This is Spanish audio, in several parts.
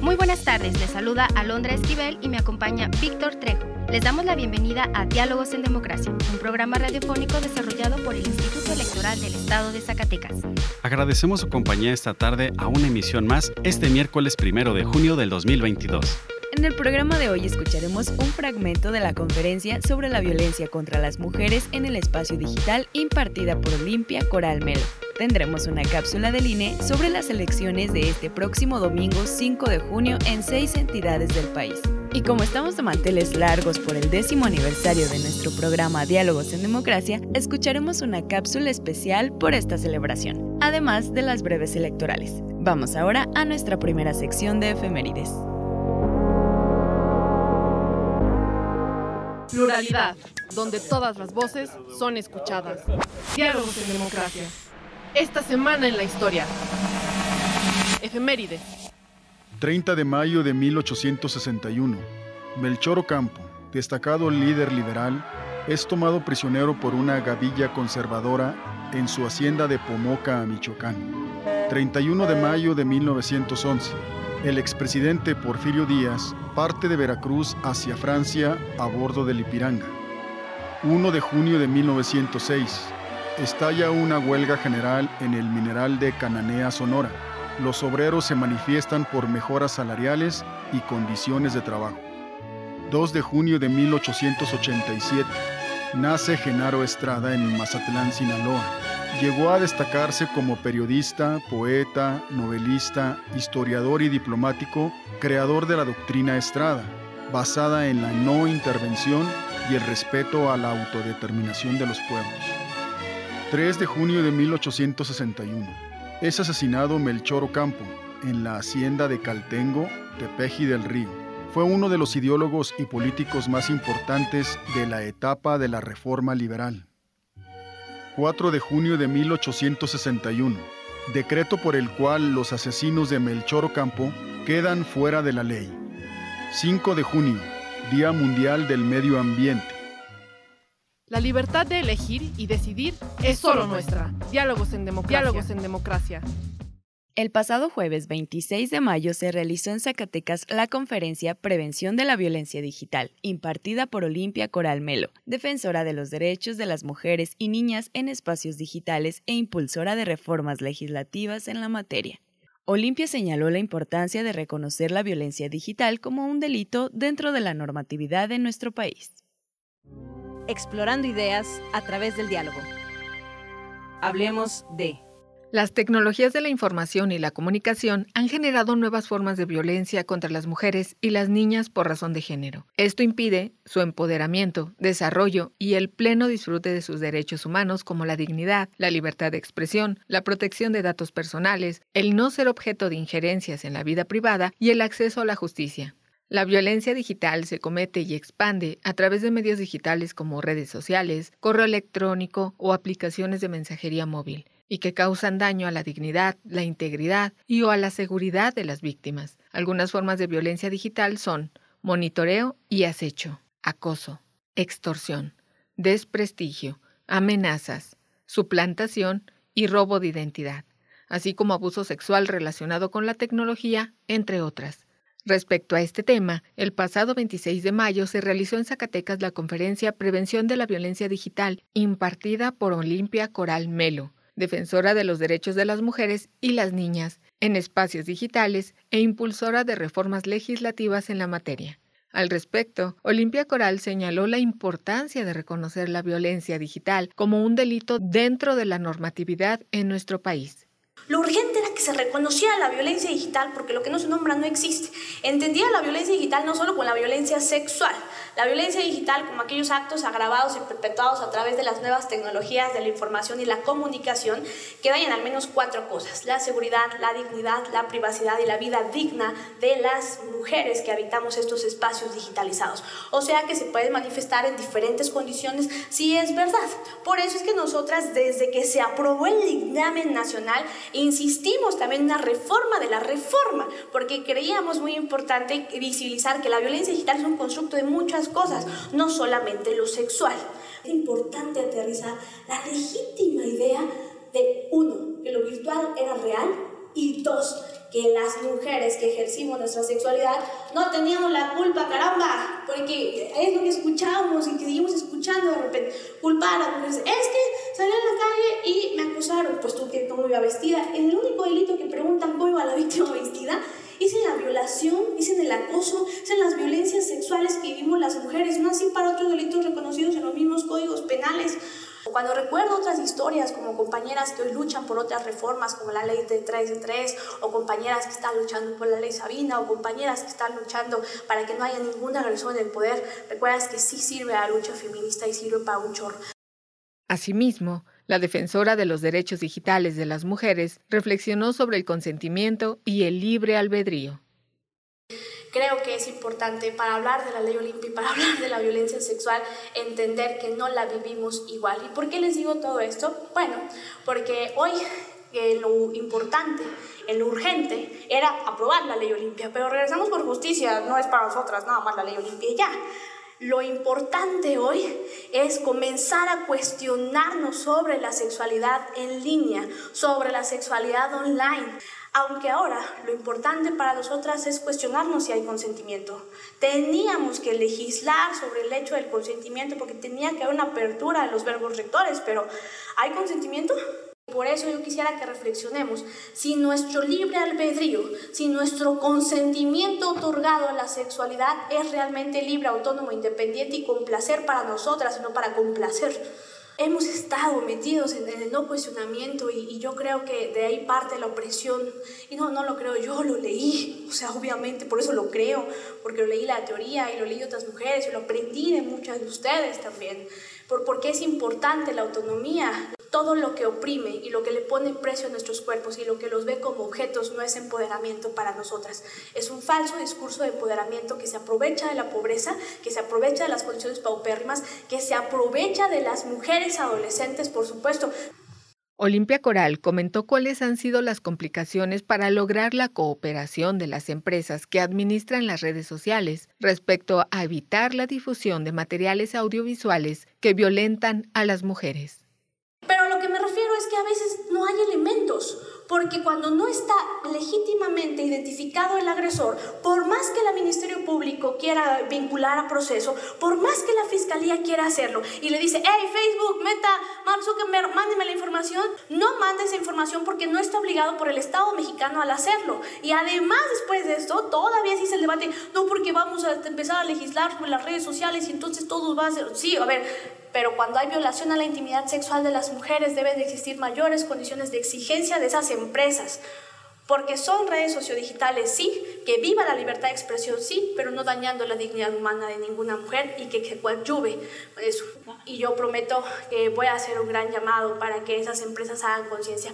Muy buenas tardes, les saluda Alondra Esquivel y me acompaña Víctor Trejo. Les damos la bienvenida a Diálogos en Democracia, un programa radiofónico desarrollado por el Instituto Electoral del Estado de Zacatecas. Agradecemos su compañía esta tarde a una emisión más este miércoles primero de junio del 2022. En el programa de hoy escucharemos un fragmento de la conferencia sobre la violencia contra las mujeres en el espacio digital impartida por Olimpia Coral Melo. Tendremos una cápsula del INE sobre las elecciones de este próximo domingo 5 de junio en seis entidades del país. Y como estamos de manteles largos por el décimo aniversario de nuestro programa Diálogos en Democracia, escucharemos una cápsula especial por esta celebración, además de las breves electorales. Vamos ahora a nuestra primera sección de efemérides. Pluralidad, donde todas las voces son escuchadas. Diálogos en democracia. Esta semana en la historia. Efemérides. 30 de mayo de 1861. Melchor Ocampo, destacado líder liberal, es tomado prisionero por una gavilla conservadora en su hacienda de Pomoca, Michoacán. 31 de mayo de 1911 el expresidente Porfirio Díaz parte de Veracruz hacia Francia a bordo del Ipiranga. 1 de junio de 1906. Estalla una huelga general en el mineral de Cananea, Sonora. Los obreros se manifiestan por mejoras salariales y condiciones de trabajo. 2 de junio de 1887. Nace Genaro Estrada en Mazatlán, Sinaloa Llegó a destacarse como periodista, poeta, novelista, historiador y diplomático, creador de la doctrina Estrada, basada en la no intervención y el respeto a la autodeterminación de los pueblos. 3 de junio de 1861. Es asesinado Melchor Ocampo en la hacienda de Caltengo, Tepeji del Río. Fue uno de los ideólogos y políticos más importantes de la etapa de la Reforma Liberal. 4 de junio de 1861, decreto por el cual los asesinos de Melchor Ocampo quedan fuera de la ley. 5 de junio, Día Mundial del Medio Ambiente. La libertad de elegir y decidir es solo nuestra. Diálogos en democracia. Diálogos en democracia. El pasado jueves 26 de mayo se realizó en Zacatecas la conferencia Prevención de la Violencia Digital, impartida por Olimpia Coral Melo, defensora de los derechos de las mujeres y niñas en espacios digitales e impulsora de reformas legislativas en la materia. Olimpia señaló la importancia de reconocer la violencia digital como un delito dentro de la normatividad en nuestro país. Explorando ideas a través del diálogo. Hablemos de... Las tecnologías de la información y la comunicación han generado nuevas formas de violencia contra las mujeres y las niñas por razón de género. Esto impide su empoderamiento, desarrollo y el pleno disfrute de sus derechos humanos como la dignidad, la libertad de expresión, la protección de datos personales, el no ser objeto de injerencias en la vida privada y el acceso a la justicia. La violencia digital se comete y expande a través de medios digitales como redes sociales, correo electrónico o aplicaciones de mensajería móvil y que causan daño a la dignidad, la integridad y o a la seguridad de las víctimas. Algunas formas de violencia digital son monitoreo y acecho, acoso, extorsión, desprestigio, amenazas, suplantación y robo de identidad, así como abuso sexual relacionado con la tecnología, entre otras. Respecto a este tema, el pasado 26 de mayo se realizó en Zacatecas la conferencia Prevención de la Violencia Digital, impartida por Olimpia Coral Melo, defensora de los derechos de las mujeres y las niñas en espacios digitales e impulsora de reformas legislativas en la materia. Al respecto, Olimpia Coral señaló la importancia de reconocer la violencia digital como un delito dentro de la normatividad en nuestro país. Se reconociera la violencia digital, porque lo que no se nombra no existe. Entendía la violencia digital no solo con la violencia sexual, la violencia digital como aquellos actos agravados y perpetuados a través de las nuevas tecnologías de la información y la comunicación que dañan al menos cuatro cosas, la seguridad, la dignidad, la privacidad y la vida digna de las mujeres que habitamos estos espacios digitalizados. O sea que se puede manifestar en diferentes condiciones si es verdad. Por eso es que nosotras desde que se aprobó el dictamen nacional insistimos también en una reforma de la reforma, porque creíamos muy importante visibilizar que la violencia digital es un constructo de muchas cosas, no solamente lo sexual. Es importante aterrizar la legítima idea de uno, que lo virtual era real y dos, que las mujeres que ejercimos nuestra sexualidad no teníamos la culpa, caramba, porque es lo que escuchábamos y que seguimos escuchando de repente, culpar a las mujeres. Es que salí a la calle y me acusaron, pues tú que cómo iba vestida. El único delito que preguntan cómo iba la víctima vestida es en la violación, es en el acoso, es en las violencias sexuales que vivimos las mujeres, no así para otros delitos reconocidos en los mismos códigos penales. Cuando recuerdo otras historias como compañeras que hoy luchan por otras reformas como la ley de 3 de 3 o compañeras que están luchando por la ley Sabina o compañeras que están luchando para que no haya ninguna agresión del poder, recuerdas que sí sirve a la lucha feminista y sirve para un chorro. Asimismo, la defensora de los derechos digitales de las mujeres reflexionó sobre el consentimiento y el libre albedrío creo que es importante para hablar de la ley Olimpia y para hablar de la violencia sexual entender que no la vivimos igual. ¿Y por qué les digo todo esto? Bueno, porque hoy eh, lo importante, lo urgente era aprobar la ley Olimpia, pero regresamos por justicia, no es para nosotras nada más la ley Olimpia ya. Lo importante hoy es comenzar a cuestionarnos sobre la sexualidad en línea, sobre la sexualidad online. Aunque ahora lo importante para nosotras es cuestionarnos si hay consentimiento. Teníamos que legislar sobre el hecho del consentimiento porque tenía que haber una apertura de los verbos rectores, pero ¿hay consentimiento? Por eso yo quisiera que reflexionemos si nuestro libre albedrío, si nuestro consentimiento otorgado a la sexualidad es realmente libre, autónomo, independiente y con placer para nosotras, no para complacer hemos estado metidos en, el no cuestionamiento y, yo creo que de ahí parte la opresión. Y no, no lo creo, yo lo leí, o sea, obviamente, por eso lo creo, porque lo leí la teoría y lo leí otras mujeres y lo aprendí de muchas de ustedes también, por, porque es importante la autonomía. Todo lo que oprime y lo que le pone precio a nuestros cuerpos y lo que los ve como objetos no es empoderamiento para nosotras. Es un falso discurso de empoderamiento que se aprovecha de la pobreza, que se aprovecha de las condiciones paupérrimas, que se aprovecha de las mujeres adolescentes, por supuesto. Olimpia Coral comentó cuáles han sido las complicaciones para lograr la cooperación de las empresas que administran las redes sociales respecto a evitar la difusión de materiales audiovisuales que violentan a las mujeres. Pero lo que me refiero es que a veces no hay porque cuando no está legítimamente identificado el agresor, por más que el Ministerio Público quiera vincular a proceso, por más que la Fiscalía quiera hacerlo, y le dice, hey Facebook, Meta, Mark Zuckerberg, mándeme la información, no mande esa información porque no está obligado por el Estado mexicano al hacerlo. Y además, después de esto, todavía se debate, no porque vamos a empezar a legislar sobre las redes sociales y entonces todos va a ser, sí, a ver, pero cuando hay violación a la intimidad sexual de las mujeres deben de existir mayores condiciones de exigencia de esas empresas, porque son redes sociodigitales, sí, que viva la libertad de expresión, sí, pero no dañando la dignidad humana de ninguna mujer y que, que coadyuve eso. Y yo prometo que voy a hacer un gran llamado para que esas empresas hagan conciencia.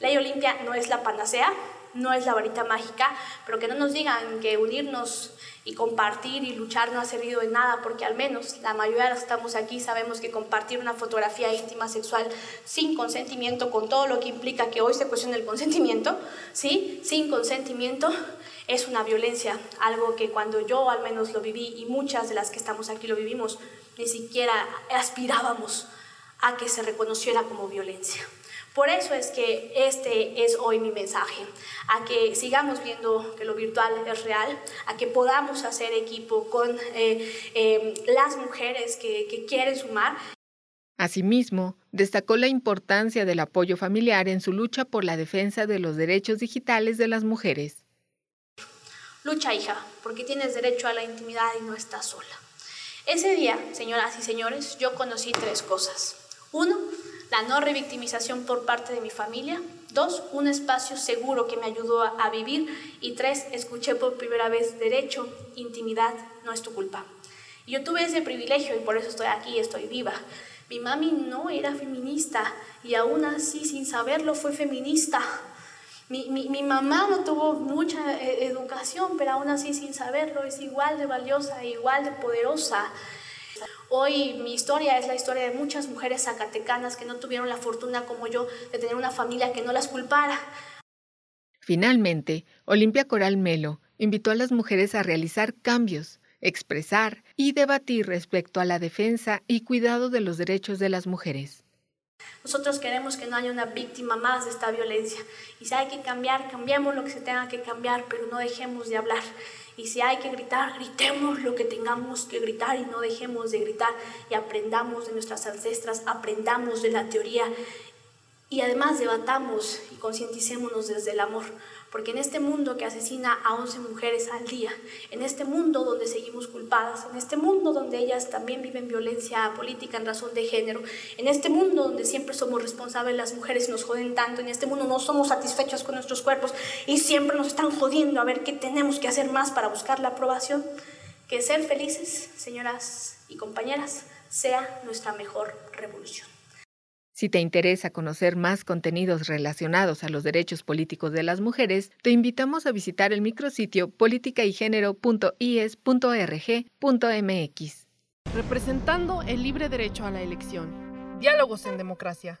Ley Olimpia no es la panacea, no es la varita mágica, pero que no nos digan que unirnos y compartir y luchar no ha servido de nada, porque al menos la mayoría de los que estamos aquí sabemos que compartir una fotografía íntima sexual sin consentimiento, con todo lo que implica que hoy se cuestiona el consentimiento, ¿sí? sin consentimiento, es una violencia, algo que cuando yo al menos lo viví y muchas de las que estamos aquí lo vivimos, ni siquiera aspirábamos a que se reconociera como violencia. Por eso es que este es hoy mi mensaje, a que sigamos viendo que lo virtual es real, a que podamos hacer equipo con eh, eh, las mujeres que, que quieren sumar. Asimismo, destacó la importancia del apoyo familiar en su lucha por la defensa de los derechos digitales de las mujeres. Lucha, hija, porque tienes derecho a la intimidad y no estás sola. Ese día, señoras y señores, yo conocí tres cosas. Uno, la no revictimización por parte de mi familia. Dos, un espacio seguro que me ayudó a, vivir. Y tres, escuché por primera vez derecho, intimidad, no es tu culpa. Yo tuve ese privilegio y por eso estoy aquí, estoy viva. Mi mami no era feminista y aún así, sin saberlo, fue feminista. Mi, mi, mi, mamá no tuvo mucha eh, educación, pero aún así, sin saberlo, es igual de valiosa, igual de poderosa. Hoy mi historia es la historia de muchas mujeres zacatecanas que no tuvieron la fortuna como yo de tener una familia que no las culpara. Finalmente, Olimpia Coral Melo invitó a las mujeres a realizar cambios, expresar y debatir respecto a la defensa y cuidado de los derechos de las mujeres. Nosotros queremos que no haya una víctima más de esta violencia. Y si hay que cambiar, cambiemos lo que se tenga que cambiar, pero no dejemos de hablar. Y si hay que gritar, gritemos lo que tengamos que gritar y no dejemos de gritar y aprendamos de nuestras ancestras, aprendamos de la teoría y además debatamos y concienticémonos desde el amor. Porque en este mundo que asesina a 11 mujeres al día, en este mundo donde seguimos culpadas, en este mundo donde ellas también viven violencia política en razón de género, en este mundo donde siempre somos responsables las mujeres y nos joden tanto, en este mundo no somos satisfechos con nuestros cuerpos y siempre nos están jodiendo a ver qué tenemos que hacer más para buscar la aprobación, que ser felices, señoras y compañeras, sea nuestra mejor revolución. Si te interesa conocer más contenidos relacionados a los derechos políticos de las mujeres, te invitamos a visitar el micrositio politicaygénero.ies.org.mx. Representando el libre derecho a la elección. Diálogos en democracia.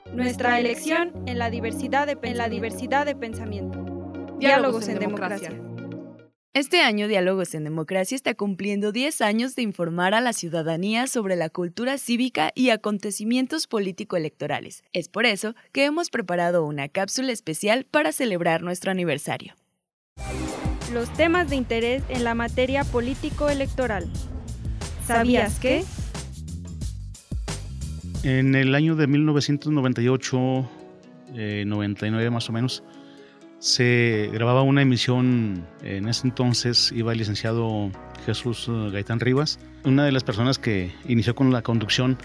Nuestra elección en la diversidad de, en la diversidad de pensamiento. Diálogos, en, democracia. Este año Diálogos en Democracia está cumpliendo 10 años de informar a la ciudadanía sobre la cultura cívica y acontecimientos político-electorales. Es por eso que hemos preparado una cápsula especial para celebrar nuestro aniversario. Los temas de interés en la materia político-electoral. ¿Sabías que? En el año de 1998, 99 eh, más o menos, se grababa una emisión, en ese entonces iba el licenciado Jesús eh, Gaitán Rivas. Una de las personas que inició con la conducción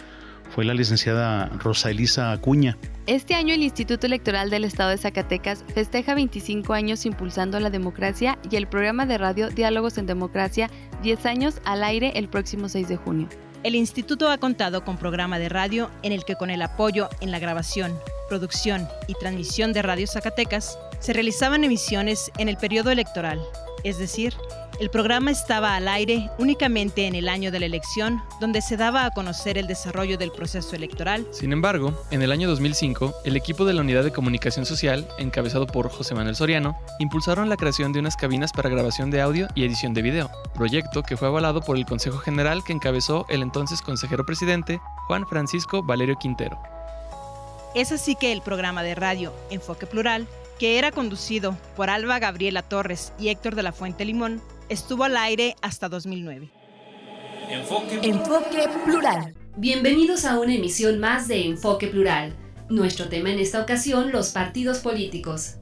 fue la licenciada Rosa Elisa Acuña. Este año el Instituto Electoral del Estado de Zacatecas festeja 25 años impulsando la democracia y el programa de radio Diálogos en Democracia 10 años al aire el próximo 6 de junio. El instituto ha contado con programa de radio en el que con el apoyo en la grabación, producción y transmisión de Radio Zacatecas se realizaban emisiones en el periodo electoral, es decir, el programa estaba al aire únicamente en el año de la elección, donde se daba a conocer el desarrollo del proceso electoral. Sin embargo, en el año 2005, el equipo de la Unidad de Comunicación Social, encabezado por José Manuel Soriano, impulsaron la creación de unas cabinas para grabación de audio y edición de video, proyecto que fue avalado por el Consejo General que encabezó el entonces consejero presidente Juan Francisco Valerio Quintero. Es así que el programa de radio Enfoque Plural, que era conducido por Alba Gabriela Torres y Héctor de la Fuente Limón, Estuvo al aire hasta 2009. Enfoque, Plural. Bienvenidos a una emisión más de Enfoque Plural. Nuestro tema en esta ocasión, los partidos políticos.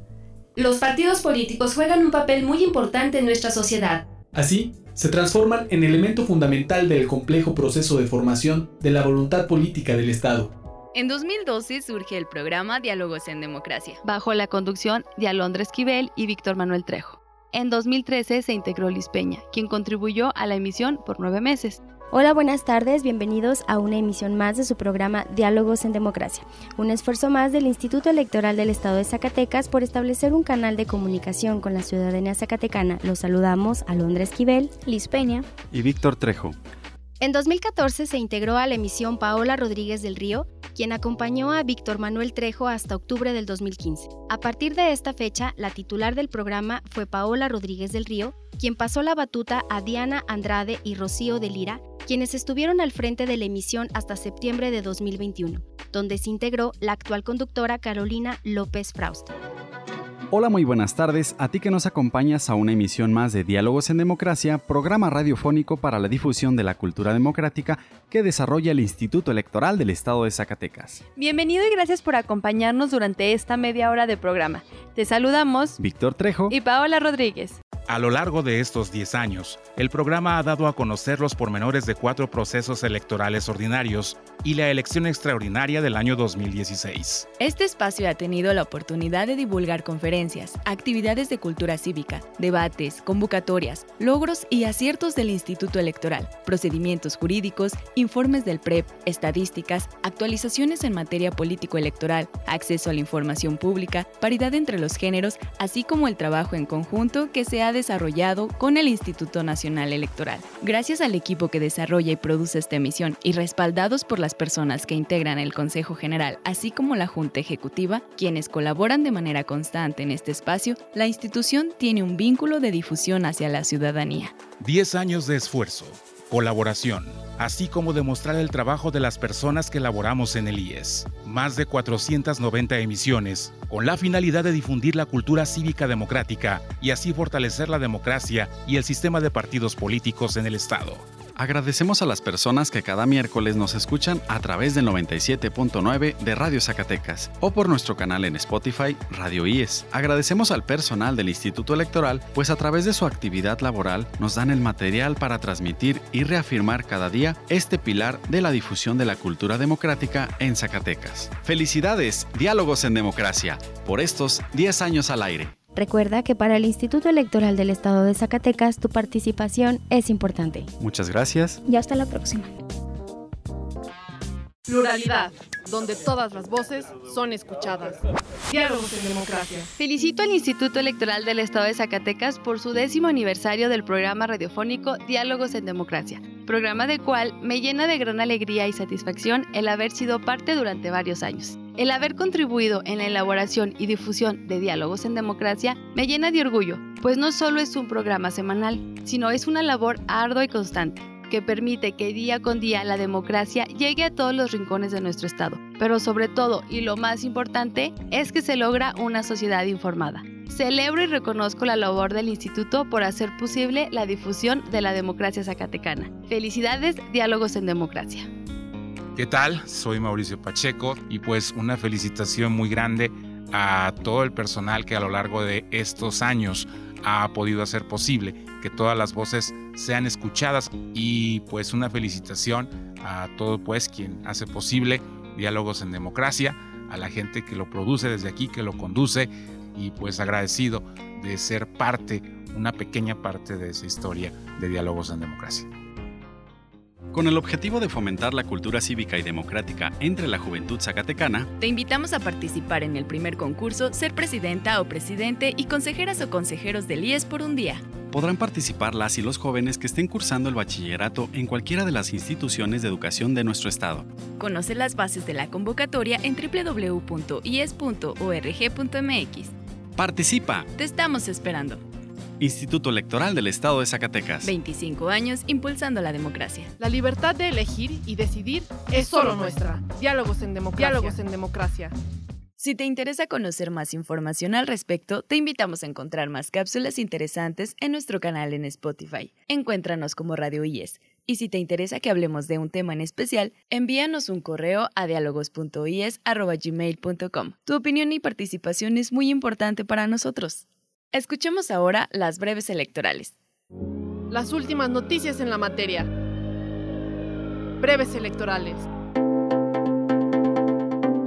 Los partidos políticos juegan un papel muy importante en nuestra sociedad. Así, se transforman en elemento fundamental del complejo proceso de formación de la voluntad política del Estado. En 2012 surge el programa Diálogos en Democracia, bajo la conducción de Alondra Esquivel y Víctor Manuel Trejo. En 2013 se integró Liz Peña, quien contribuyó a la emisión por nueve meses. Hola, buenas tardes, bienvenidos a una emisión más de su programa Diálogos en Democracia, un esfuerzo más del Instituto Electoral del Estado de Zacatecas por establecer un canal de comunicación con la ciudadanía zacatecana. Los saludamos a Londra Esquivel, Liz Peña y Víctor Trejo. En 2014 se integró a la emisión Paola Rodríguez del Río, quien acompañó a Víctor Manuel Trejo hasta octubre del 2015. A partir de esta fecha, la titular del programa fue Paola Rodríguez del Río, quien pasó la batuta a Diana Andrade y Rocío de Lira, quienes estuvieron al frente de la emisión hasta septiembre de 2021. donde se integró la actual conductora Carolina López Fraust. Hola, muy buenas tardes. A ti que nos acompañas a una emisión más de Diálogos en Democracia, programa radiofónico para la difusión de la cultura democrática que desarrolla el Instituto Electoral del Estado de Zacatecas. Bienvenido y gracias por acompañarnos durante esta media hora de programa. Te saludamos Víctor Trejo y Paola Rodríguez. A lo largo de estos 10 años, el programa ha dado a conocer los pormenores de cuatro procesos electorales ordinarios y la elección extraordinaria del año 2016. Este espacio ha tenido la oportunidad de divulgar conferencias, actividades de cultura cívica, debates, convocatorias, logros y aciertos del Instituto Electoral, procedimientos jurídicos, informes del PREP, estadísticas, actualizaciones en materia político-electoral, acceso a la información pública, paridad entre los géneros, así como el trabajo en conjunto que se ha desarrollado con el Instituto Nacional Electoral. Gracias al equipo que desarrolla y produce esta emisión y respaldados por las personas que integran el Consejo General, así como la Junta Ejecutiva, quienes colaboran de manera constante en este espacio, la institución tiene un vínculo de difusión hacia la ciudadanía. Diez años de esfuerzo, colaboración, así como demostrar el trabajo de las personas que laboramos en el IES. Más de 490 emisiones, con la finalidad de difundir la cultura cívica democrática y así fortalecer la democracia y el sistema de partidos políticos en el Estado. Agradecemos a las personas que cada miércoles nos escuchan a través del 97.9 de Radio Zacatecas o por nuestro canal en Spotify Radio IES. Agradecemos al personal del Instituto Electoral, pues a través de su actividad laboral nos dan el material para transmitir y reafirmar cada día este pilar de la difusión de la cultura democrática en Zacatecas. Felicidades, Diálogos en Democracia, por estos 10 años al aire. Recuerda que para el Instituto Electoral del Estado de Zacatecas tu participación es importante. Muchas gracias. Y hasta la próxima. Pluralidad, donde todas las voces son escuchadas. Diálogos en democracia. Felicito al Instituto Electoral del Estado de Zacatecas por su décimo aniversario del programa radiofónico Diálogos en Democracia, programa del cual me llena de gran alegría y satisfacción el haber sido parte durante varios años. El haber contribuido en la elaboración y difusión de Diálogos en Democracia me llena de orgullo, pues no solo es un programa semanal, sino es una labor ardua y constante que permite que día con día la democracia llegue a todos los rincones de nuestro Estado. Pero sobre todo, y lo más importante, es que se logra una sociedad informada. Celebro y reconozco la labor del Instituto por hacer posible la difusión de la democracia zacatecana. Felicidades, Diálogos en Democracia. ¿Qué tal? Soy Mauricio Pacheco y pues una felicitación muy grande a todo el personal que a lo largo de estos años ha podido hacer posible que todas las voces sean escuchadas y pues una felicitación a todo pues quien hace posible diálogos en democracia, a la gente que lo produce desde aquí, que lo conduce y pues agradecido de ser parte, una pequeña parte de esa historia de diálogos en democracia. Con el objetivo de fomentar la cultura cívica y democrática entre la juventud zacatecana, te invitamos a participar en el primer concurso Ser Presidenta o Presidente y consejeras o consejeros del IES por un día. Podrán participar las y los jóvenes que estén cursando el bachillerato en cualquiera de las instituciones de educación de nuestro estado. Conoce las bases de la convocatoria en www.ies.org.mx. Participa. Te estamos esperando. Instituto Electoral del Estado de Zacatecas. 25 años impulsando la democracia. La libertad de elegir y decidir es solo nuestra. Diálogos en democracia. Diálogos en democracia. Si te interesa conocer más información al respecto, te invitamos a encontrar más cápsulas interesantes en nuestro canal en Spotify. Encuéntranos como Radio IES. Y si te interesa que hablemos de un tema en especial, envíanos un correo a dialogos.ies.gmail.com. Tu opinión y participación es muy importante para nosotros. Escuchemos ahora las breves electorales. Las últimas noticias en la materia. Breves electorales.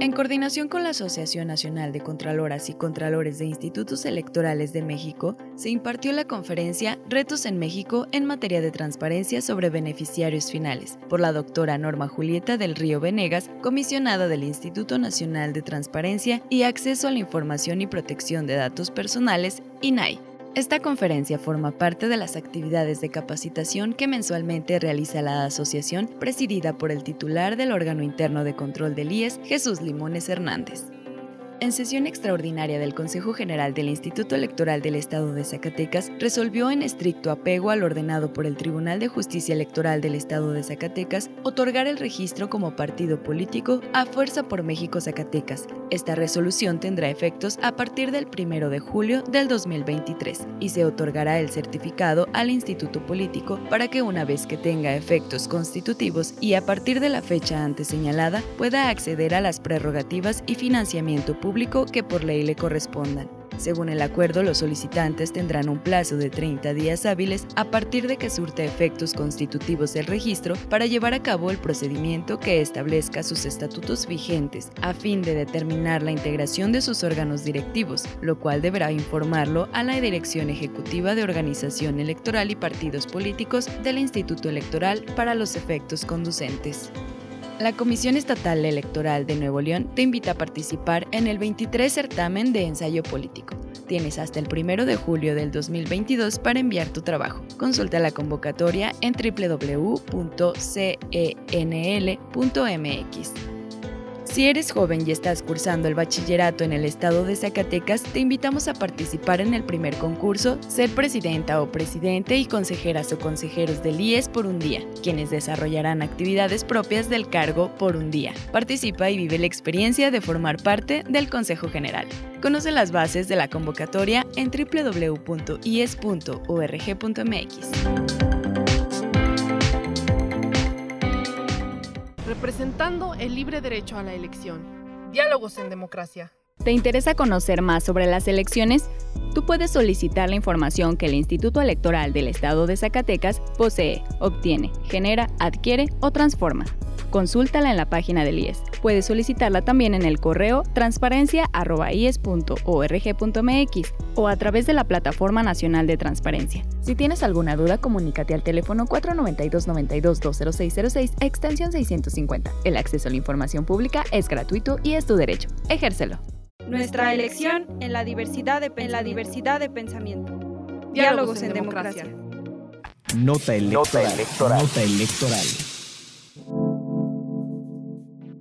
En coordinación con la Asociación Nacional de Contraloras y Contralores de Institutos Electorales de México, se impartió la conferencia Retos en México en materia de transparencia sobre beneficiarios finales por la doctora Norma Julieta del Río Venegas, comisionada del Instituto Nacional de Transparencia y Acceso a la Información y Protección de Datos Personales, INAI. Esta conferencia forma parte de las actividades de capacitación que mensualmente realiza la asociación presidida por el titular del órgano interno de control del IES, Jesús Limones Hernández. En sesión extraordinaria del Consejo General del Instituto Electoral del Estado de Zacatecas, resolvió en estricto apego al ordenado por el Tribunal de Justicia Electoral del Estado de Zacatecas otorgar el registro como partido político a Fuerza por México Zacatecas. Esta resolución tendrá efectos a partir del 1 de julio del 2023 y se otorgará el certificado al Instituto Político para que una vez que tenga efectos constitutivos y a partir de la fecha antes señalada pueda acceder a las prerrogativas y financiamiento público que por ley le correspondan. Según el acuerdo, los solicitantes tendrán un plazo de 30 días hábiles a partir de que surte efectos constitutivos del registro para llevar a cabo el procedimiento que establezca sus estatutos vigentes a fin de determinar la integración de sus órganos directivos, lo cual deberá informarlo a la Dirección Ejecutiva de Organización Electoral y Partidos Políticos del Instituto Electoral para los efectos conducentes. La Comisión Estatal Electoral de Nuevo León te invita a participar en el 23 certamen de ensayo político. Tienes hasta el 1 de julio del 2022 para enviar tu trabajo. Consulta la convocatoria en www.cenl.mx. Si eres joven y estás cursando el bachillerato en el estado de Zacatecas, te invitamos a participar en el primer concurso Ser Presidenta o Presidente y Consejeras o Consejeros del IES por un día, quienes desarrollarán actividades propias del cargo por un día. Participa y vive la experiencia de formar parte del Consejo General. Conoce las bases de la convocatoria en www.ies.org.mx. representando el libre derecho a la elección. Diálogos en democracia. ¿Te interesa conocer más sobre las elecciones? Tú puedes solicitar la información que el Instituto Electoral del Estado de Zacatecas posee, obtiene, genera, adquiere o transforma. Consúltala en la página del IES. Puedes solicitarla también en el correo transparencia.ies.org.mx o a través de la Plataforma Nacional de Transparencia. Si tienes alguna duda, comunícate al teléfono 492-92-20606, extensión 650. El acceso a la información pública es gratuito y es tu derecho. Ejércelo. Nuestra elección en la diversidad de, en la diversidad de pensamiento. Diálogos, en, democracia. Nota electoral. Nota electoral.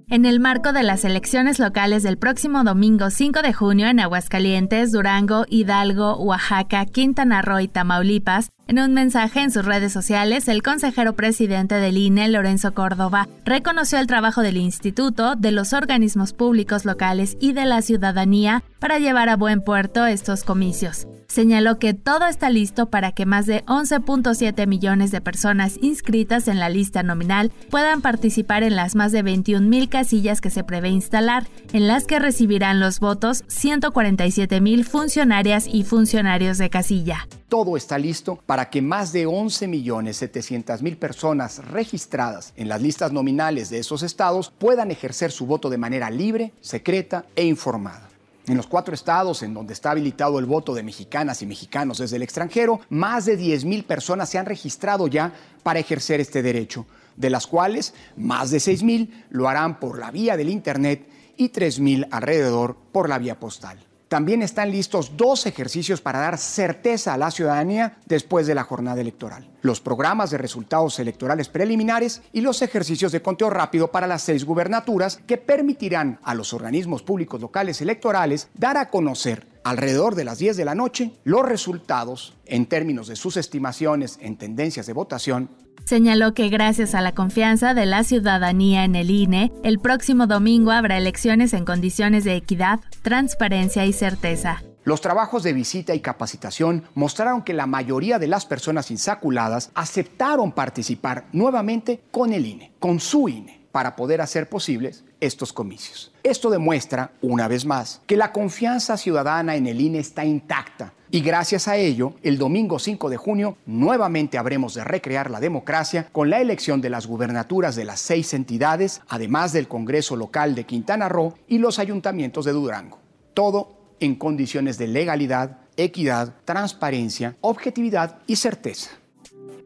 En el marco de las elecciones locales del próximo domingo 5 de junio en Aguascalientes, Durango, Hidalgo, Oaxaca, Quintana Roo y Tamaulipas, en un mensaje en sus redes sociales, el consejero presidente del INE, Lorenzo Córdoba, reconoció el trabajo del instituto, de los organismos públicos locales y de la ciudadanía para llevar a buen puerto estos comicios señaló que todo está listo para que más de 11.7 millones de personas inscritas en la lista nominal puedan participar en las más de 21 mil casillas que se prevé instalar, en las que recibirán los votos 147 mil funcionarias y funcionarios de casilla. Todo está listo para que más de 11 millones 700 mil personas registradas en las listas nominales de esos estados puedan ejercer su voto de manera libre, secreta e informada. En los cuatro estados en donde está habilitado el voto de mexicanas y mexicanos desde el extranjero, más de 10 mil personas se han registrado ya para ejercer este derecho, de las cuales más de 6 mil lo harán por la vía del Internet y 3 mil alrededor por la vía postal. También están listos dos ejercicios para dar certeza a la ciudadanía después de la jornada electoral. Los programas de resultados electorales preliminares y los ejercicios de conteo rápido para las seis gubernaturas que permitirán a los organismos públicos locales electorales dar a conocer alrededor de las 10 de la noche los resultados en términos de sus estimaciones en tendencias de votación Señaló que gracias a la confianza de la ciudadanía en el INE, el próximo domingo habrá elecciones en condiciones de equidad, transparencia y certeza. Los trabajos de visita y capacitación mostraron que la mayoría de las personas insaculadas aceptaron participar nuevamente con el INE, con su INE, para poder hacer posibles estos comicios. Esto demuestra, una vez más, que la confianza ciudadana en el INE está intacta y gracias a ello, el domingo 5 de junio nuevamente habremos de recrear la democracia con la elección de las gubernaturas de las seis entidades, además del Congreso local de Quintana Roo y los ayuntamientos de Durango. Todo en condiciones de legalidad, equidad, transparencia, objetividad y certeza.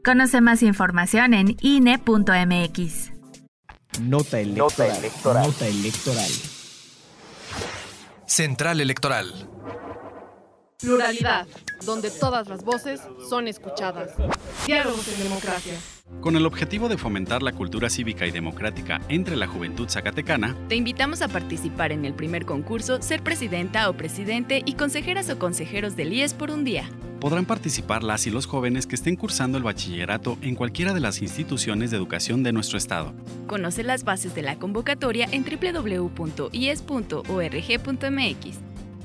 Conoce más información en INE.mx. Nota electoral. Nota electoral. Central Electoral. Pluralidad, donde todas las voces son escuchadas. Diálogos en democracia. Con el objetivo de fomentar la cultura cívica y democrática entre la juventud zacatecana, te invitamos a participar en el primer concurso Ser Presidenta o Presidente y consejeras o consejeros del IES por un día. Podrán participar las y los jóvenes que estén cursando el bachillerato en cualquiera de las instituciones de educación de nuestro estado. Conoce las bases de la convocatoria en www.ies.org.mx.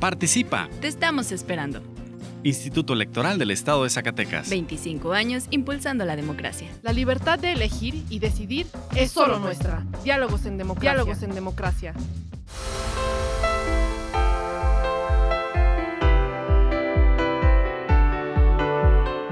¡Participa! Te estamos esperando. Instituto Electoral del Estado de Zacatecas. 25 años impulsando la democracia. La libertad de elegir y decidir es solo nuestra. Diálogos en democracia. Diálogos en democracia.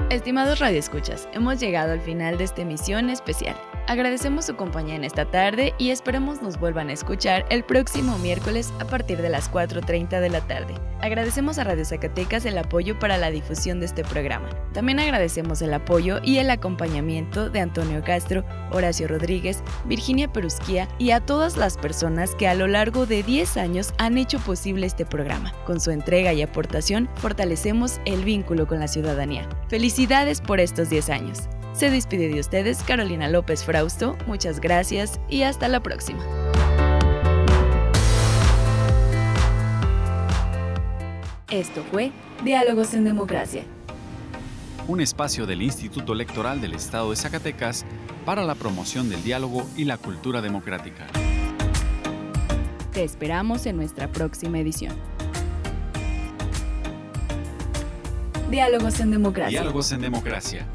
Estimados radioescuchas, hemos llegado al final de esta emisión especial. Agradecemos su compañía en esta tarde y esperamos nos vuelvan a escuchar el próximo miércoles a partir de las 4.30 de la tarde. Agradecemos a Radio Zacatecas el apoyo para la difusión de este programa. También agradecemos el apoyo y el acompañamiento de Antonio Castro, Horacio Rodríguez, Virginia Perusquía y a todas las personas que a lo largo de 10 años han hecho posible este programa. Con su entrega y aportación fortalecemos el vínculo con la ciudadanía. Felicidades por estos 10 años. Se despide de ustedes Carolina López Frausto, muchas gracias y hasta la próxima. Esto fue Diálogos en Democracia. Un espacio del Instituto Electoral del Estado de Zacatecas para la promoción del diálogo y la cultura democrática. Te esperamos en nuestra próxima edición. Diálogos en Democracia. Diálogos en Democracia.